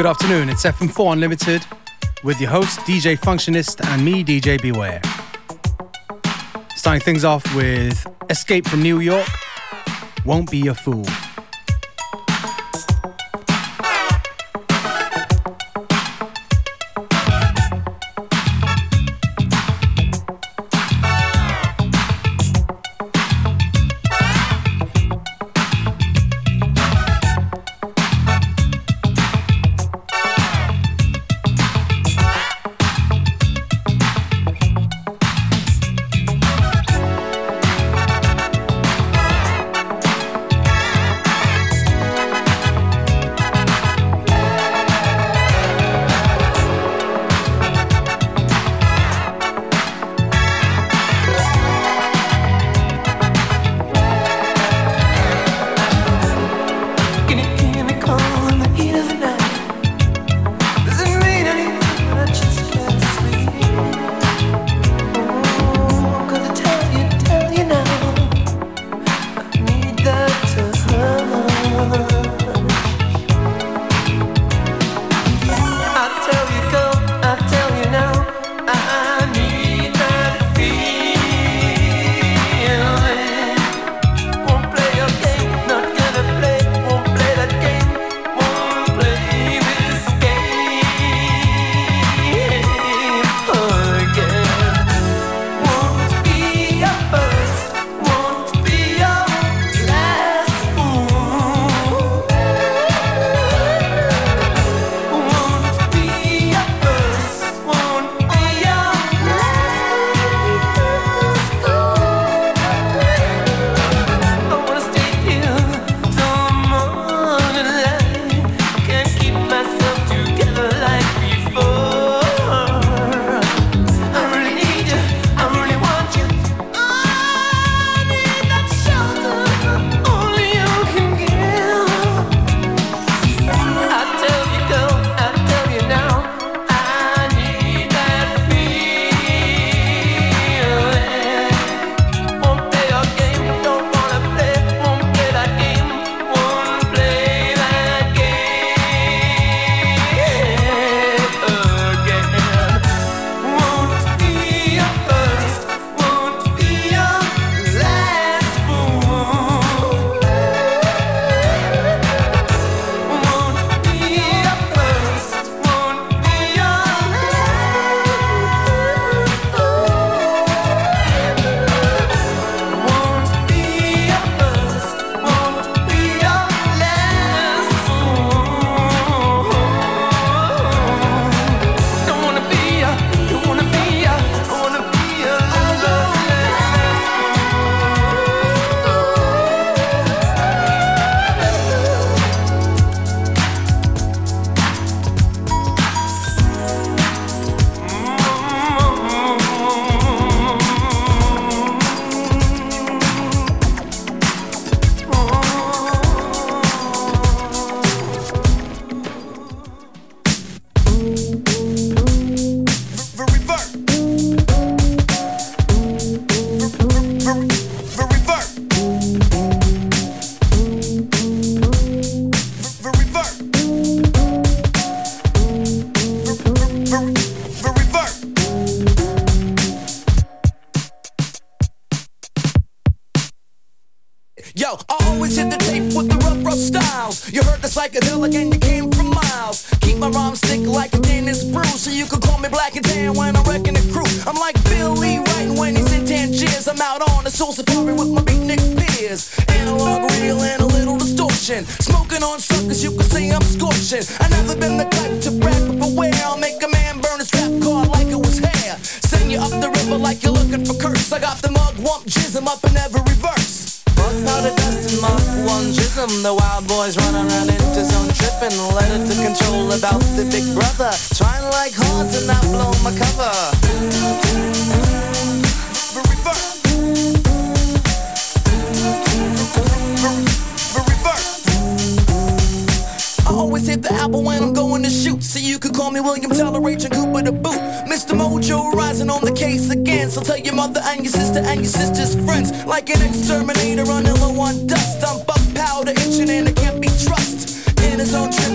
Good afternoon, it's FM4 Unlimited with your host DJ Functionist and me DJ Beware. Starting things off with Escape from New York, Won't Be a Fool.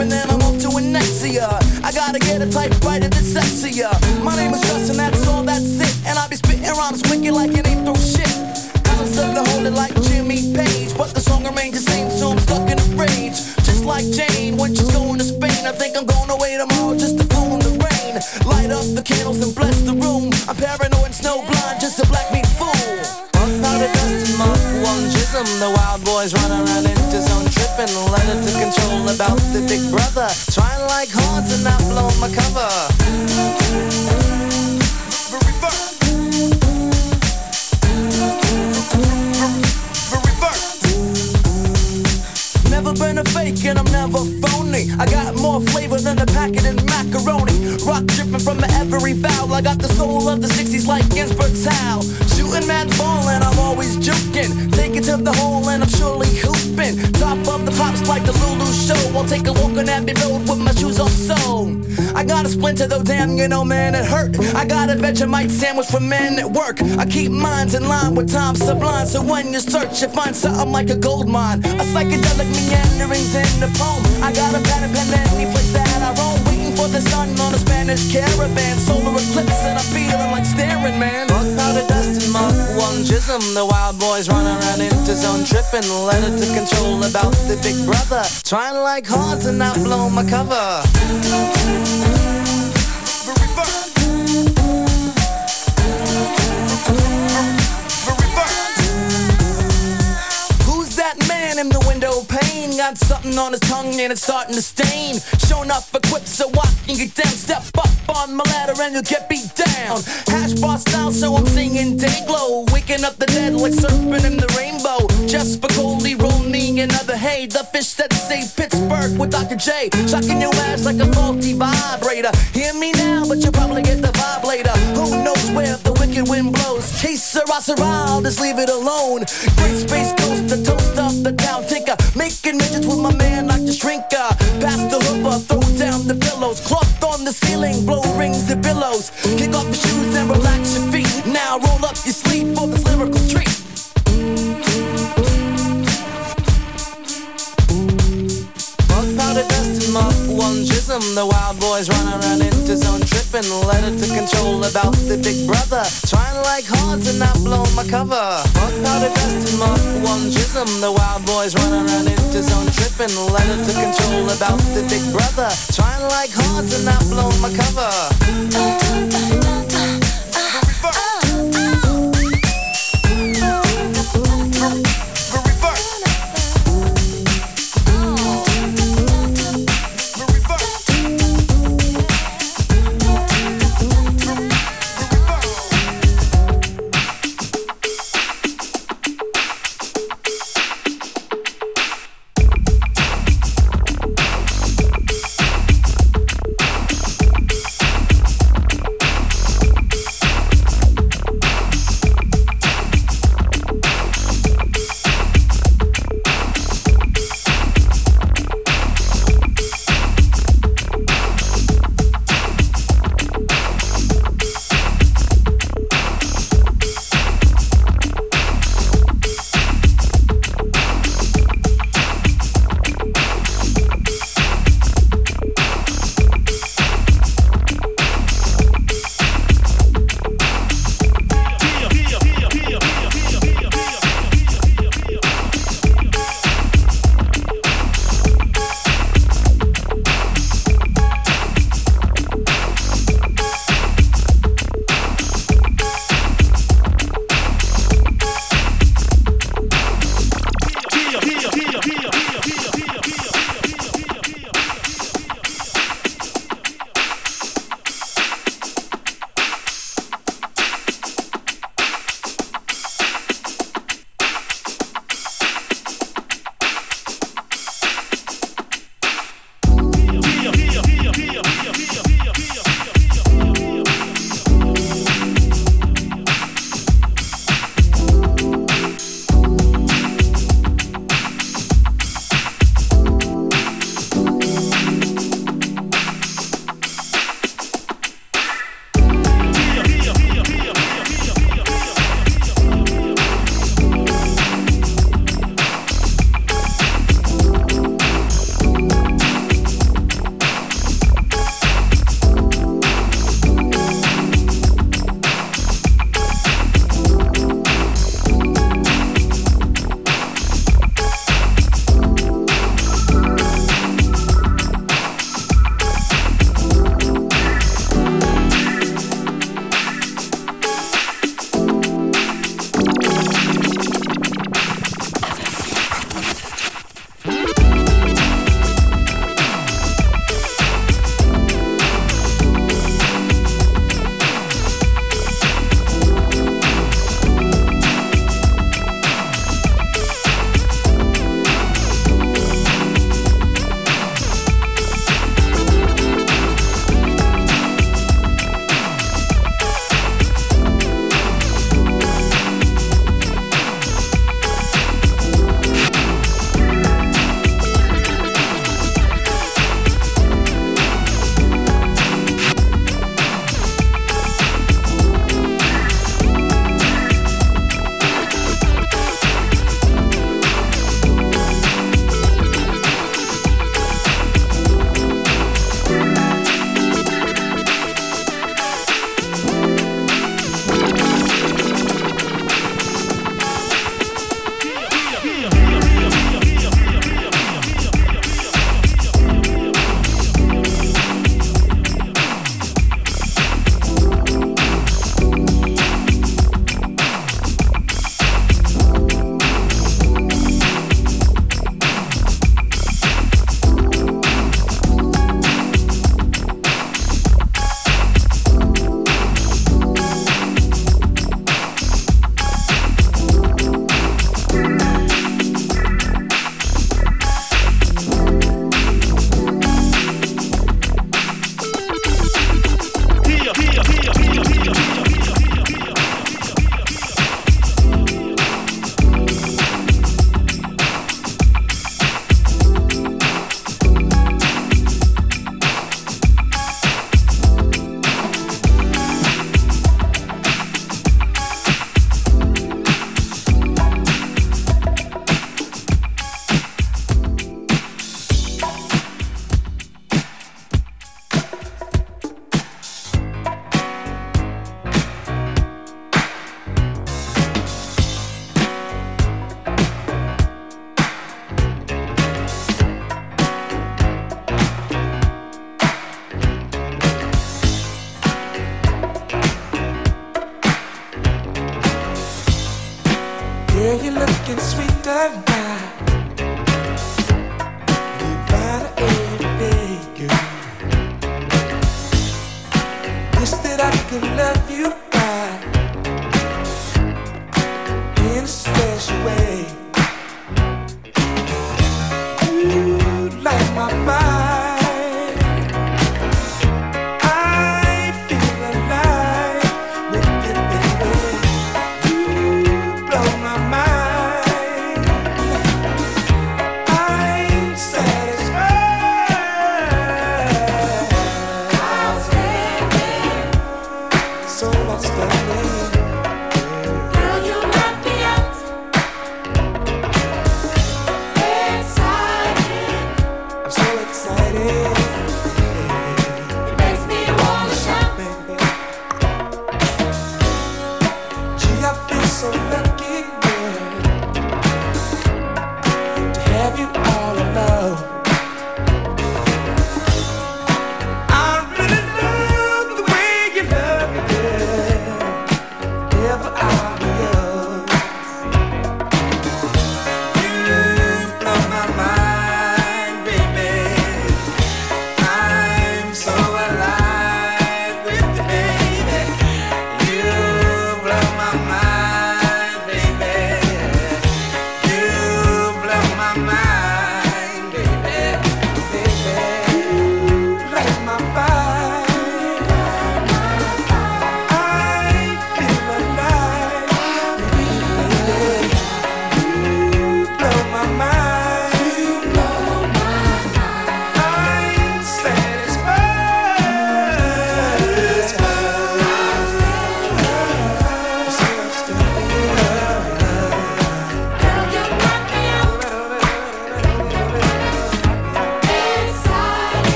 And then I'm off to a Nexia. I gotta get a typewriter that's sexier. My name is Justin, that's all, that's it. And I be spitting rhymes wicked like it ain't through shit. Alice up to hold it like Jimmy Page, but the song remains the same, so I'm stuck in a rage. Just like Jane when she's going to Spain. I think I'm going away tomorrow just to fool in the rain. Light up the candles and bless the room. I'm paranoid and snow blind, just a black meat fool. Powder dust and mark one jism. The wild boys run around into tripping. Letter to control about the big brother. Trying like hard to not blow my cover. Never been a fake and I'm never phony. I got more flavor than a packet of macaroni. Rock dripping from every vowel. I got the soul of the 60s like Ginsberg Towel. Take a walk on Abbey Road with my shoes off so. I got a splinter though, damn, you know, man, it hurt. I got a Vegemite sandwich for men at work. I keep minds in line with time sublime. So when you search, you find something like a gold mine. A psychedelic meanderings in the poem. I got a pen and pen any place that I roam. Waiting for the sun on a Spanish caravan. Solar eclipse and I'm feeling like staring, man. Fuck powder dust and mark one. The wild boys run around in into zone tripping. Letter to control about the big brother. Trying like hard to not blow my cover. Man in the window pane? Got something on his tongue and it's starting to stain. Showing up equipped so I can get down. Step up on my ladder and you'll get beat down. Hash bar style, so I'm singing day glow. Waking up the dead like surfing in the rainbow. Just for Coley, roll me another hay. The Fish That Saved Pittsburgh with Dr. J. Shocking your ass like a faulty vibrator. Hear me now, but you'll probably get the vibe later. Who knows where the wicked wind blows? Case Sarah, I'll just leave it alone. Great space coast, the toast of the town tinker. Making midgets with my man like the shrinker. Pass the hoover, throw down the pillows. Cloth on the ceiling, blow rings and billows. Kick off your shoes and relax your feet. Now roll up your sleeve for this lyrical treat. Fuck powder dust and mark one jism. The wild boys run around into zone tripping. Letter to control about the big brother. Trying like hard to not blow my cover. Fuck powder dust and mark one jism. The wild boys run around into zone tripping. Letter to control about the big brother. Trying like hard to not blow my cover.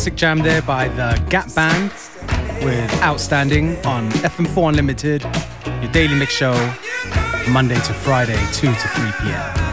Classic jam there by the Gap Band with Outstanding on FM4 Unlimited, your daily mix show, Monday to Friday, 2 to 3 p.m.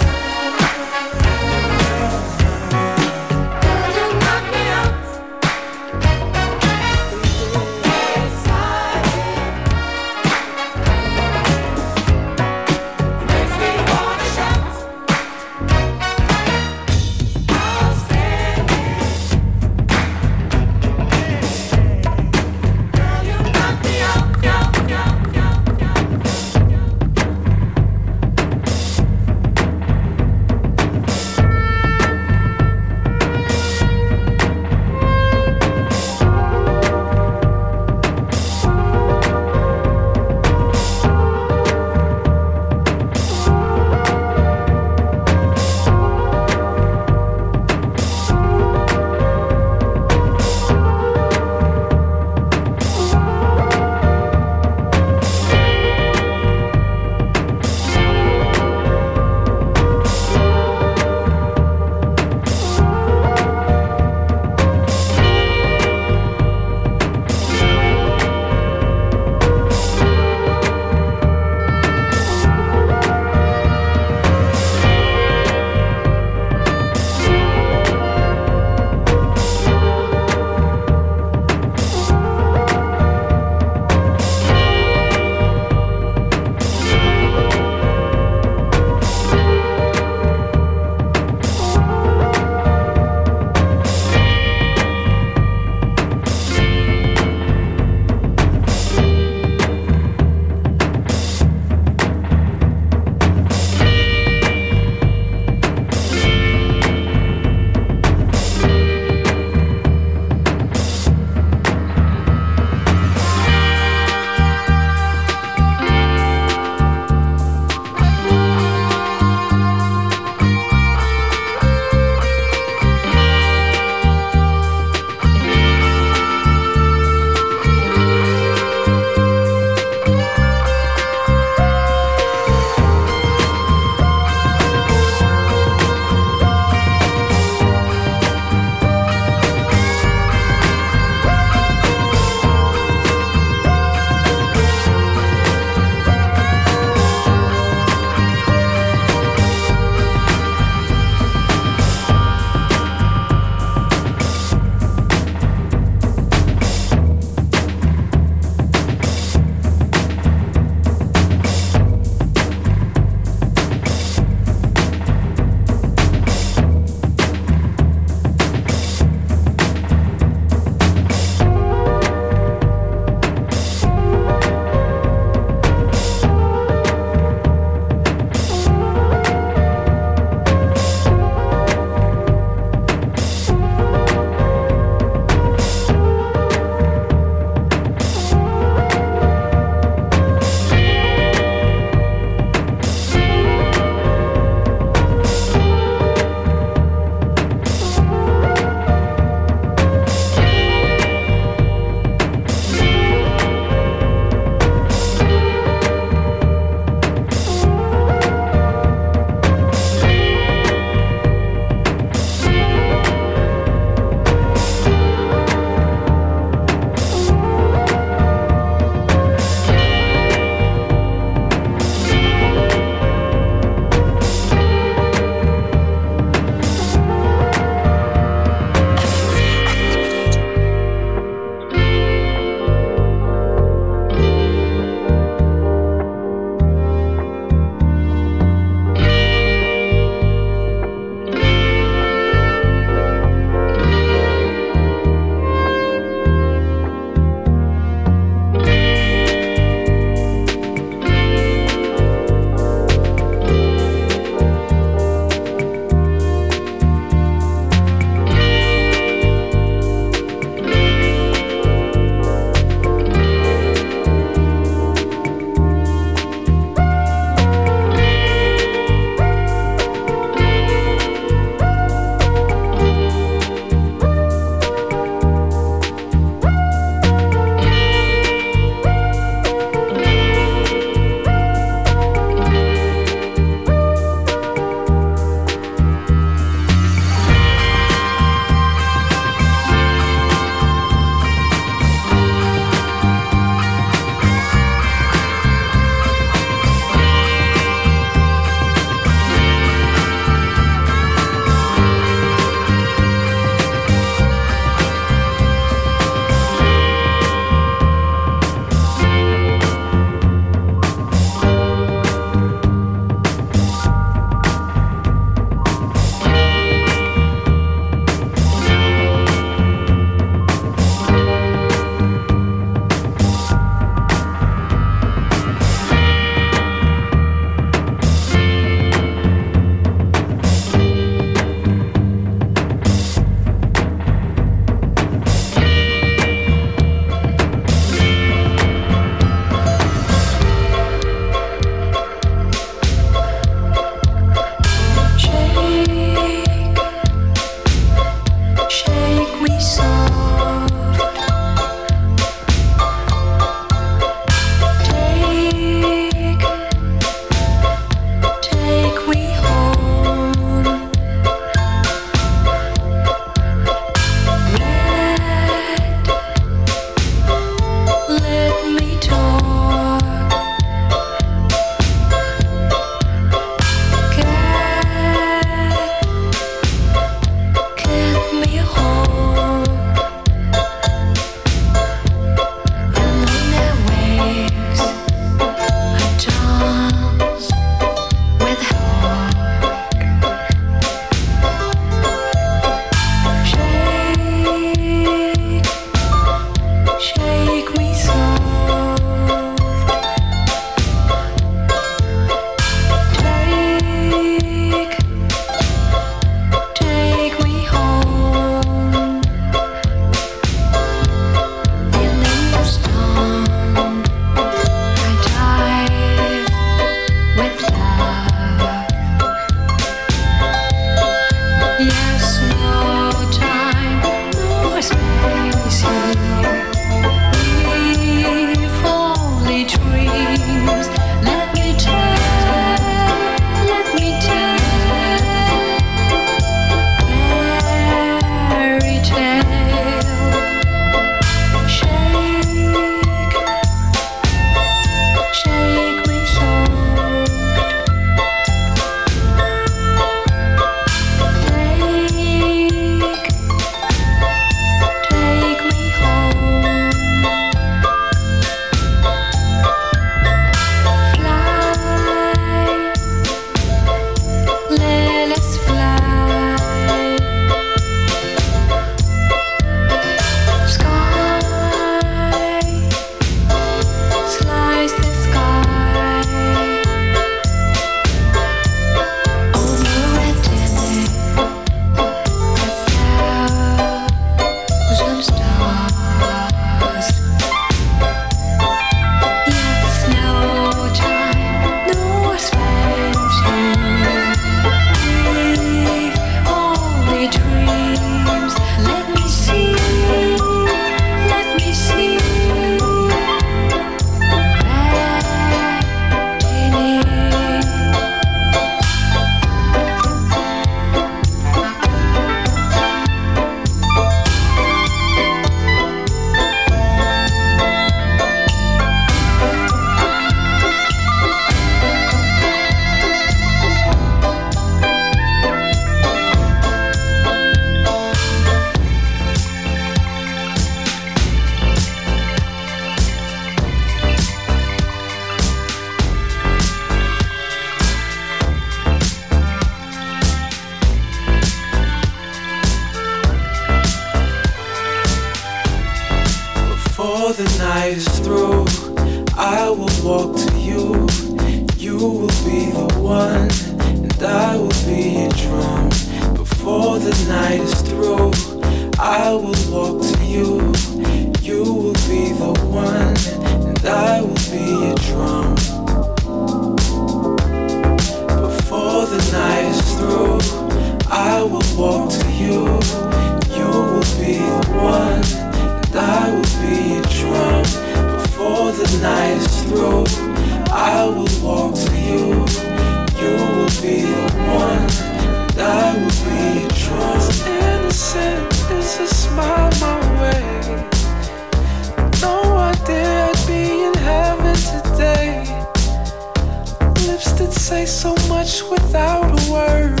lips that say so much without a word.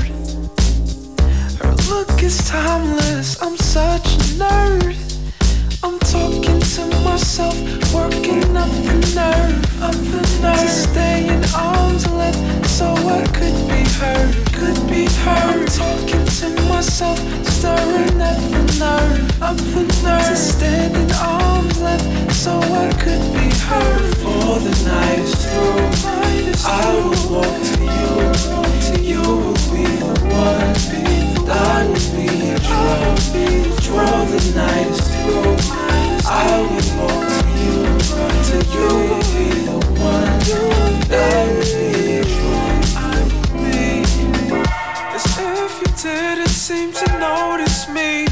Her look is timeless, I'm such a nerd. I'm talking to myself, working up the nerve, up the nerve to stay in arm's length, so I could be heard, could be heard. I'm talking to myself, stirring up the nerve, up the nerve to stand in arm's length, so I could be heard. For the night is through, night is I will walk to you, to you will be the one, be the one, be the night through I will hold to you to you be the one That will be As if you didn't seem to notice me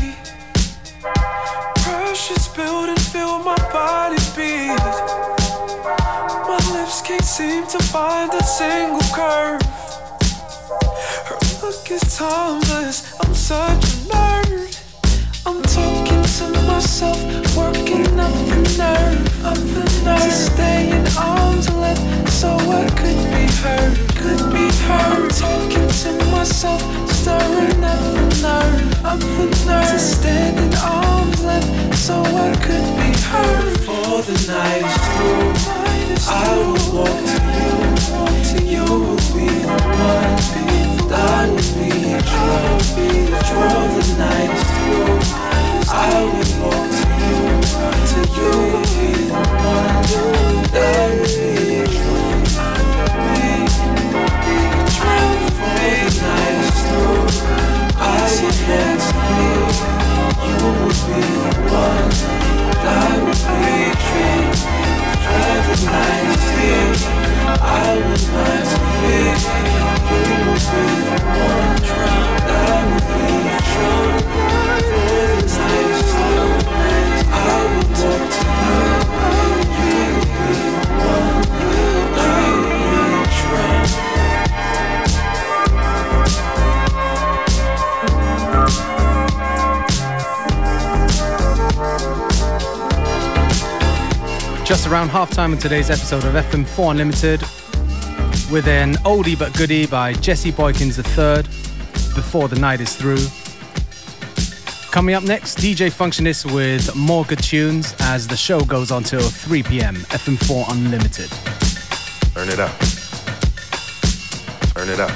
Pressure's building, feel my body beat My lips can't seem to find a single curve. Look, at Thomas. I'm such a nerd. I'm talking to myself, working up the nerve, up the nerve to stay in arm's length, so I could be heard, could be heard. I'm talking to myself, stirring up the nerve, up the nerve to stand in arm's length, so I could be heard. For the night is through, I will walk to you, you will be the one. Darkness be a drove, the night through. I will walk to you, to you will be the one time in today's episode of FM4 Unlimited with an oldie but goodie by Jesse Boykins III, Before the Night is Through. Coming up next, DJ Functionist with more good tunes as the show goes on till 3 p.m. FM4 Unlimited. Turn it up. Turn it up.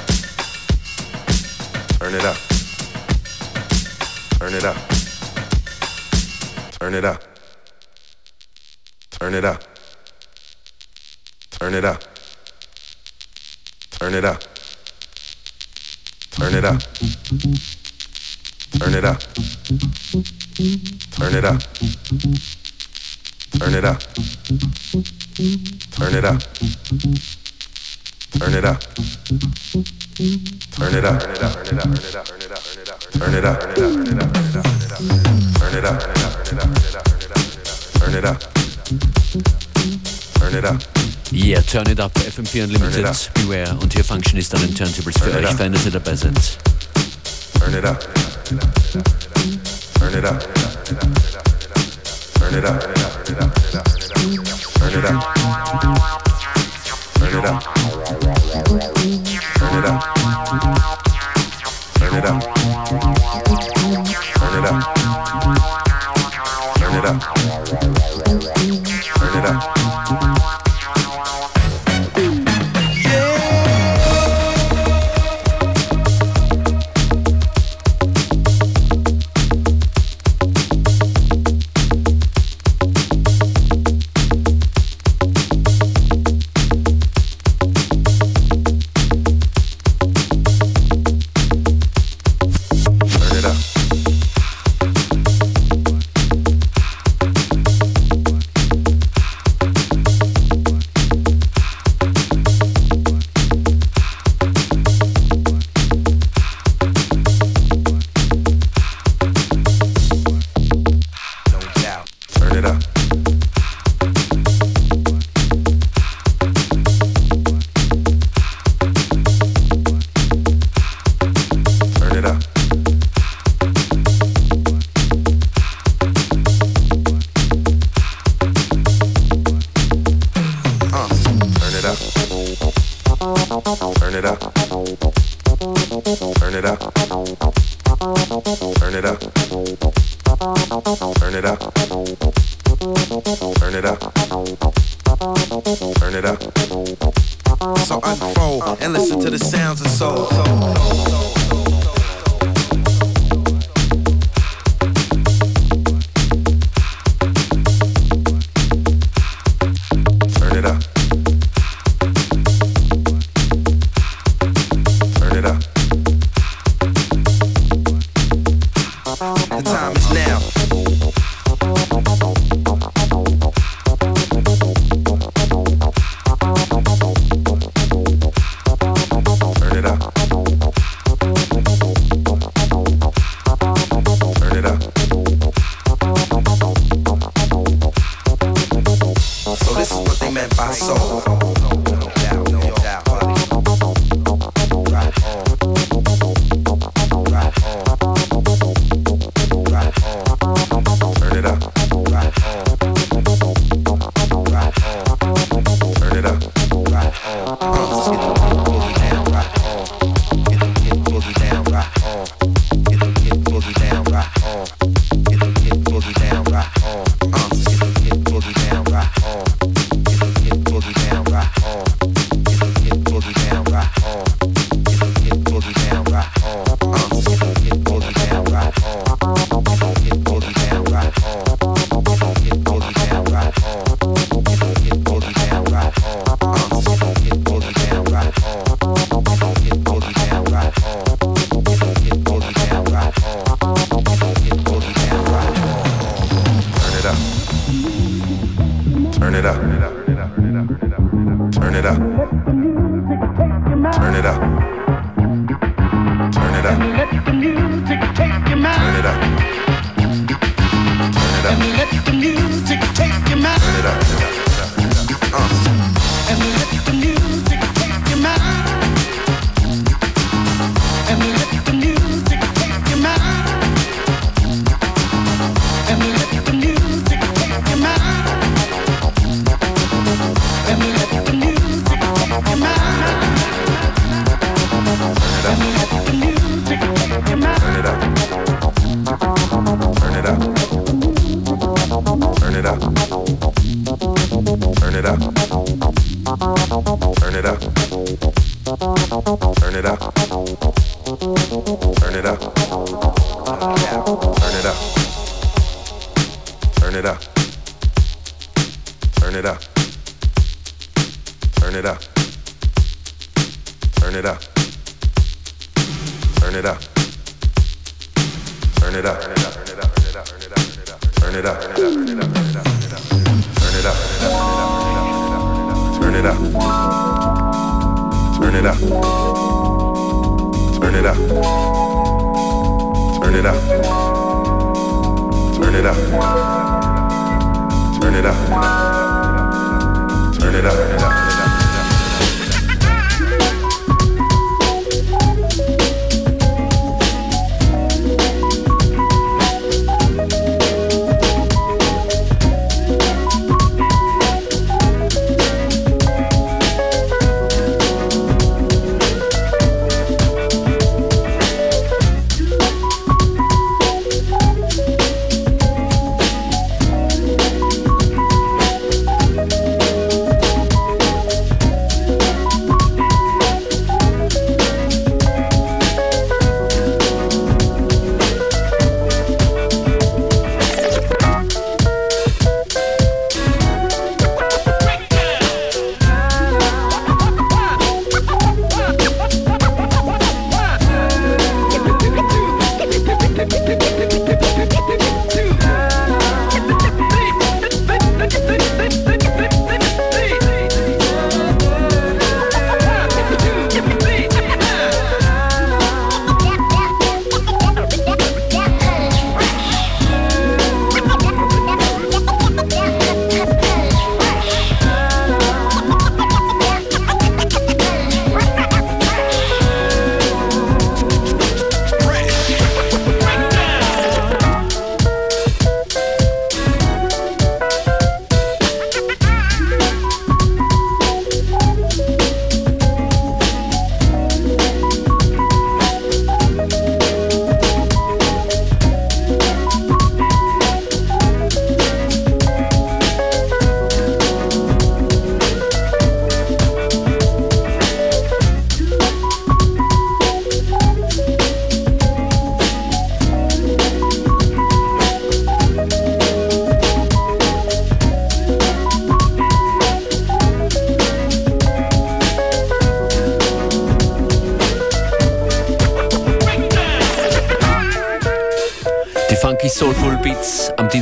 Turn it up. Turn it up. Turn it up. Turn it up it up. Turn it up. Turn it up. Turn it up. Turn it up. Turn it up. Turn it up. Turn it up. Turn it up. Turn it up. Turn it up. Turn it up. Turn it up. Turn it up. Turn it up. Yeah, Turn It Up, FM4 Unlimited, Beware und hier Functionist an den Turntables für euch, wenn ihr dabei seid. Turn it up. Turn it up. Turn it up. Turn it up. Turn it up. Turn it up. Turn it up. Turn it up. Turn it up. Turn it up. So unfold and listen to the sounds of soul. Funky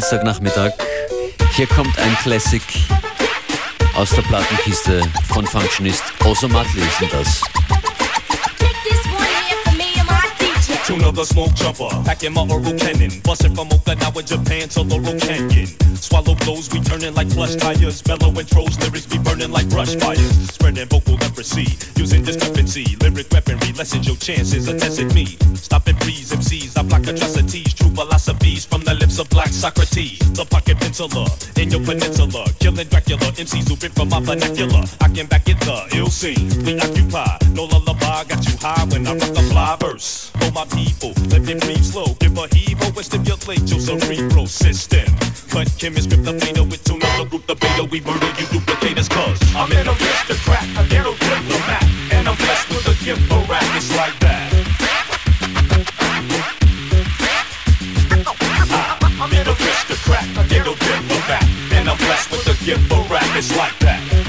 Dienstagnachmittag. Hier kommt ein Classic aus der Plattenkiste von Functionist. Oso Matley ist das. Tune the smoke jumper, packing my oral cannon. Busting from Okinawa, Japan to Laurel Canyon. Swallow blows, we turning like plush tires. Mellow intros, lyrics be burning like brush fires. Spreading vocal leprosy, using discrepancy. Lyric weaponry lessens your chances of testing me. Stopping breeze, MCs, I block atrocities. True philosophies from the lips of black Socrates. The pocket penciler in your peninsula. Killing Dracula, MCs who rip from my vernacular. I can back it the ill scene. We occupy, no lullaby, got you high when I rock the fly verse. For my people. Let me breathe slow, give a heave and stimulate your cerebral system. Cut chemist, grip the fader with two another group the beta. We murder you duplicators, cause I'm in a aristocrat, a ghetto diplomat, and I'm blessed with a gift for rap. It's like that. I'm an aristocrat, a ghetto diplomat, and I'm blessed with a gift for rap. It's like that.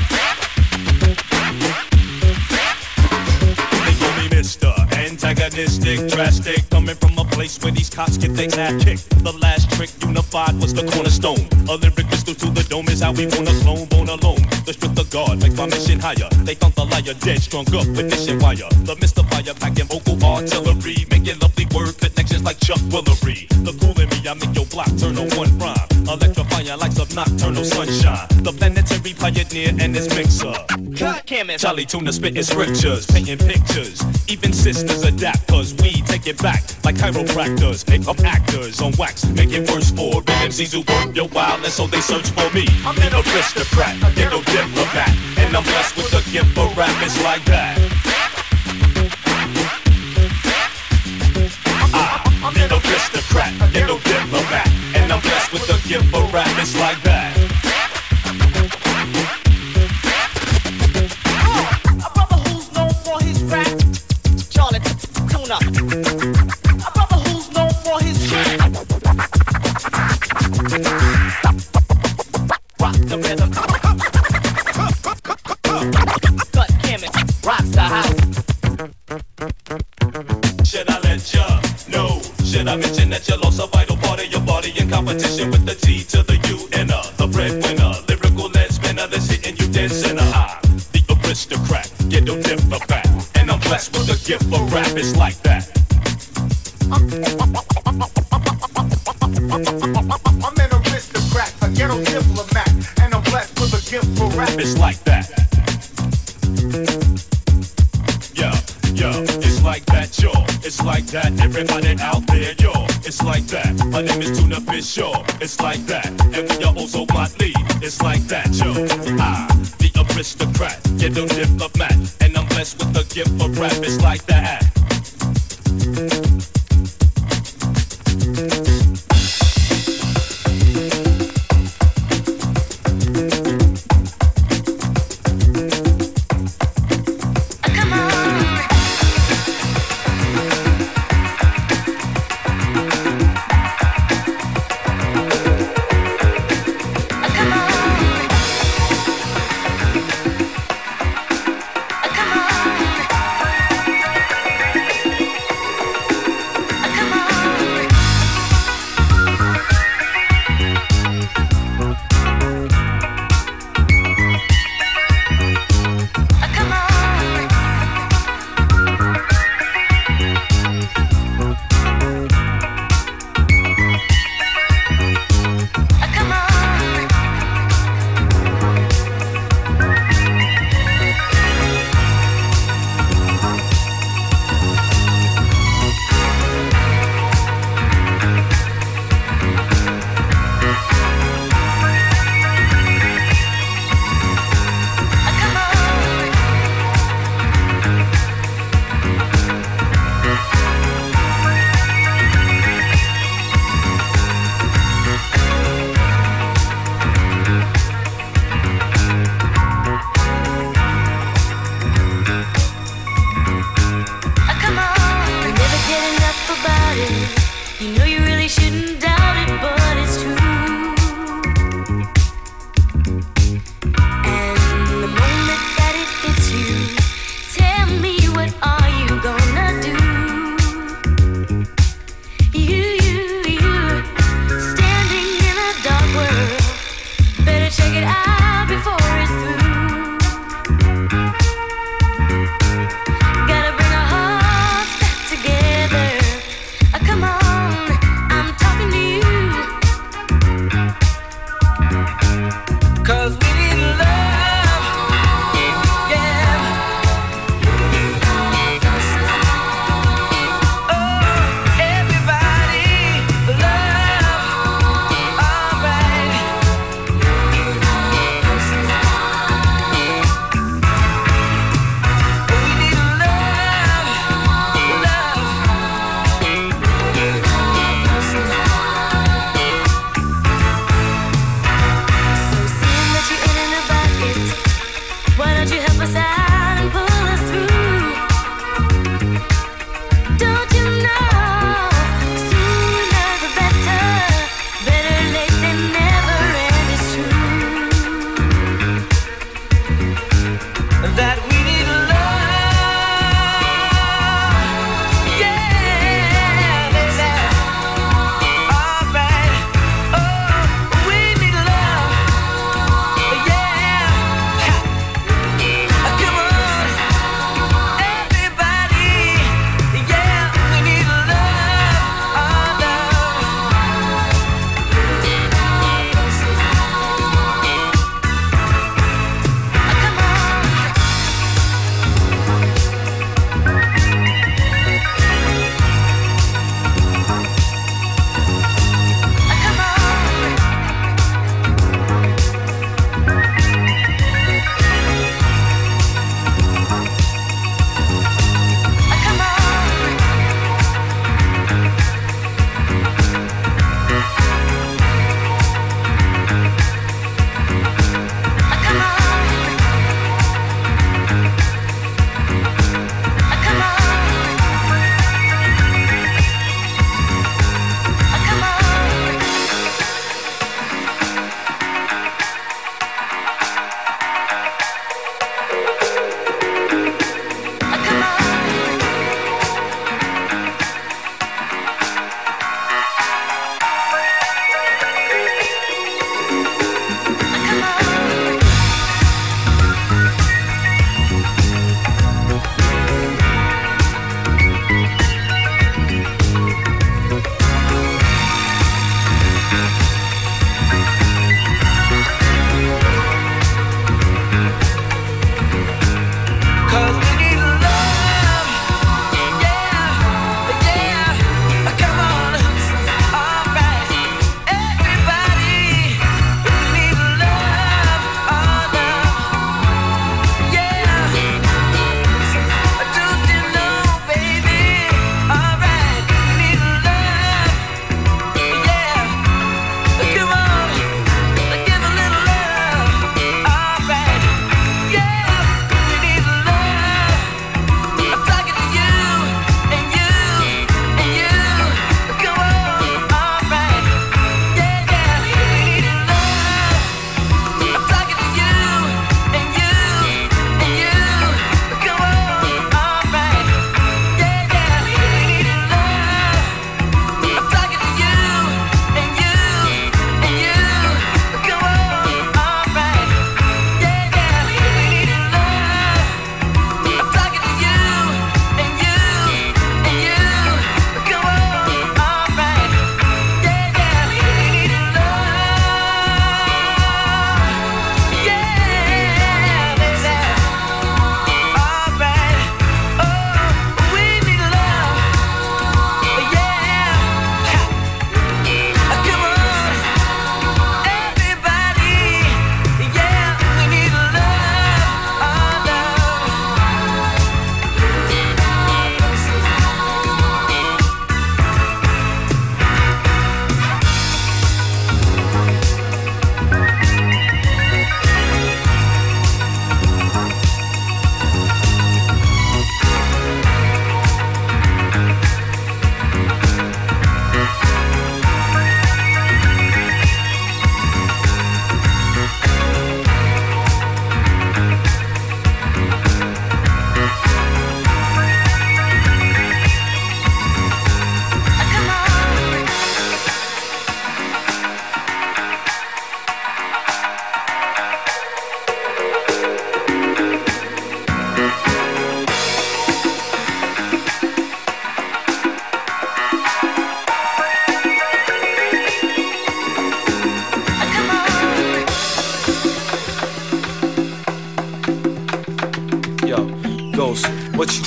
Antagonistic, drastic, coming from a place where these cops get their ass kicked. The last trick unified was the cornerstone. A lyric crystal to the dome is how we wanna clone, bone alone. The strength of God makes my mission higher. They found the liar dead, strung up with mission wire. The mystifier packing vocal artillery, making lovely word connections like Chuck Woolery. The cool in me, I make your block turn on one rhyme. Electrifying lights of nocturnal sunshine. The planetary pioneer and his mixer. Cut chemist. Chali 2na spitting scriptures, painting pictures. Even sisters adapt, cause we take it back. Like chiropractors, make up actors on wax. Make it worse for MCs who work your wild, and so they search for me. I'm an aristocrat, a ghetto diplomat. And I'm blessed with a gift for rap, it's like that. I, I'm an aristocrat, a ghetto diplomat. And I'm blessed with a gift for rap, it's like that. The the. Should I let ya know? Should I mention that you lost a vital part of your body in competition with the to the U and the breadwinner, lyrical you the aristocrat, ghetto diplomat, and I'm blessed with a gift for rap. It's like that. That, everybody out there, yo. It's like that. My name is Tuna Fish, yo. It's like that, and we are Ozomatli. It's like that, yo. I, the aristocrat, ghetto diplomat, and I'm blessed with a gift for rap. It's like that. You know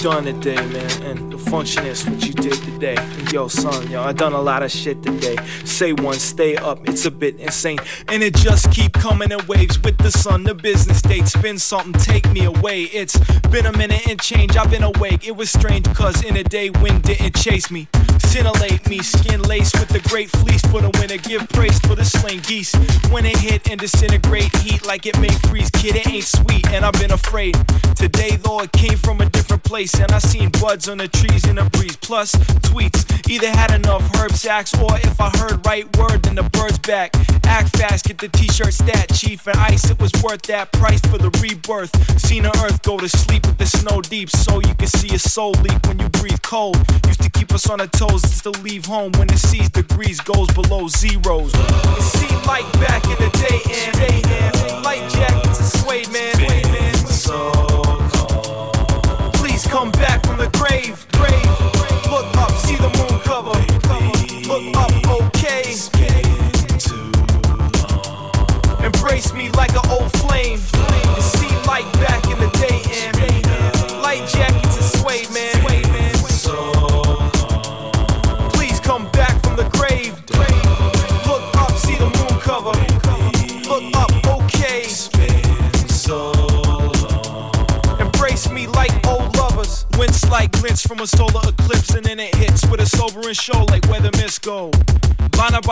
done today, man, and the function is what you did today. And yo, son, yo, I done a lot of shit today. Say one, stay up, it's a bit insane. And it just keep coming in waves with the sun. The business date spin something, take me away. It's been a minute and change, I've been awake. It was strange, cause in a day wind didn't chase me. Scintillate me, skin laced with the great fleece for the winter. Give praise for the slain geese. When it hit and disintegrate heat like it may freeze, kid, it ain't sweet, and I've been afraid. Today, though, it came from a different place, and I seen buds on the trees in a breeze. Plus, tweets either had enough herb sacks, or if I heard right word, then the bird's back. Act fast, get the t shirt stat, chief, and ice, it was worth that price for the rebirth. Seen the earth go to sleep with the snow deep, so you can see a soul leak when you breathe cold. Used to keep us on our toes, to leave home when it sees degrees goes below zeros. It seemed like back in the day, and, light jackets and suede man. So Please come back from the grave. grave. Look up, see the moon cover. Look up,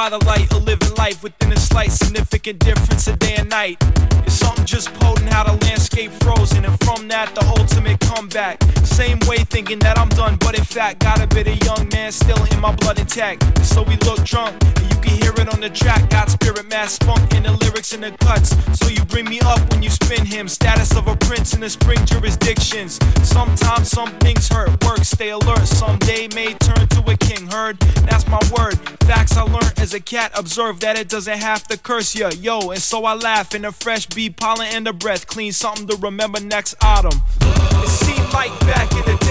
by the light, a living life within a slight significant difference of day and night. It's something just potent how the landscape frozen, and from that, the ultimate comeback. Same way thinking that I'm done, but in fact, got a bit of young man still in my blood intact. So we look drunk, and you can hear it on the track. Got spirit mass spunk in the lyrics and the cuts. So you bring me up when you spin him. Status of a prince in the spring jurisdictions. Sometimes some things hurt, work, stay alert. Someday may turn to a king. Heard? That's my word. Facts I learned as a cat. Observe that it doesn't have to curse ya, yo. And so I laugh in the fresh bee pollen and the breath. Clean something to remember next autumn. It seemed like back in the day,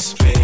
space.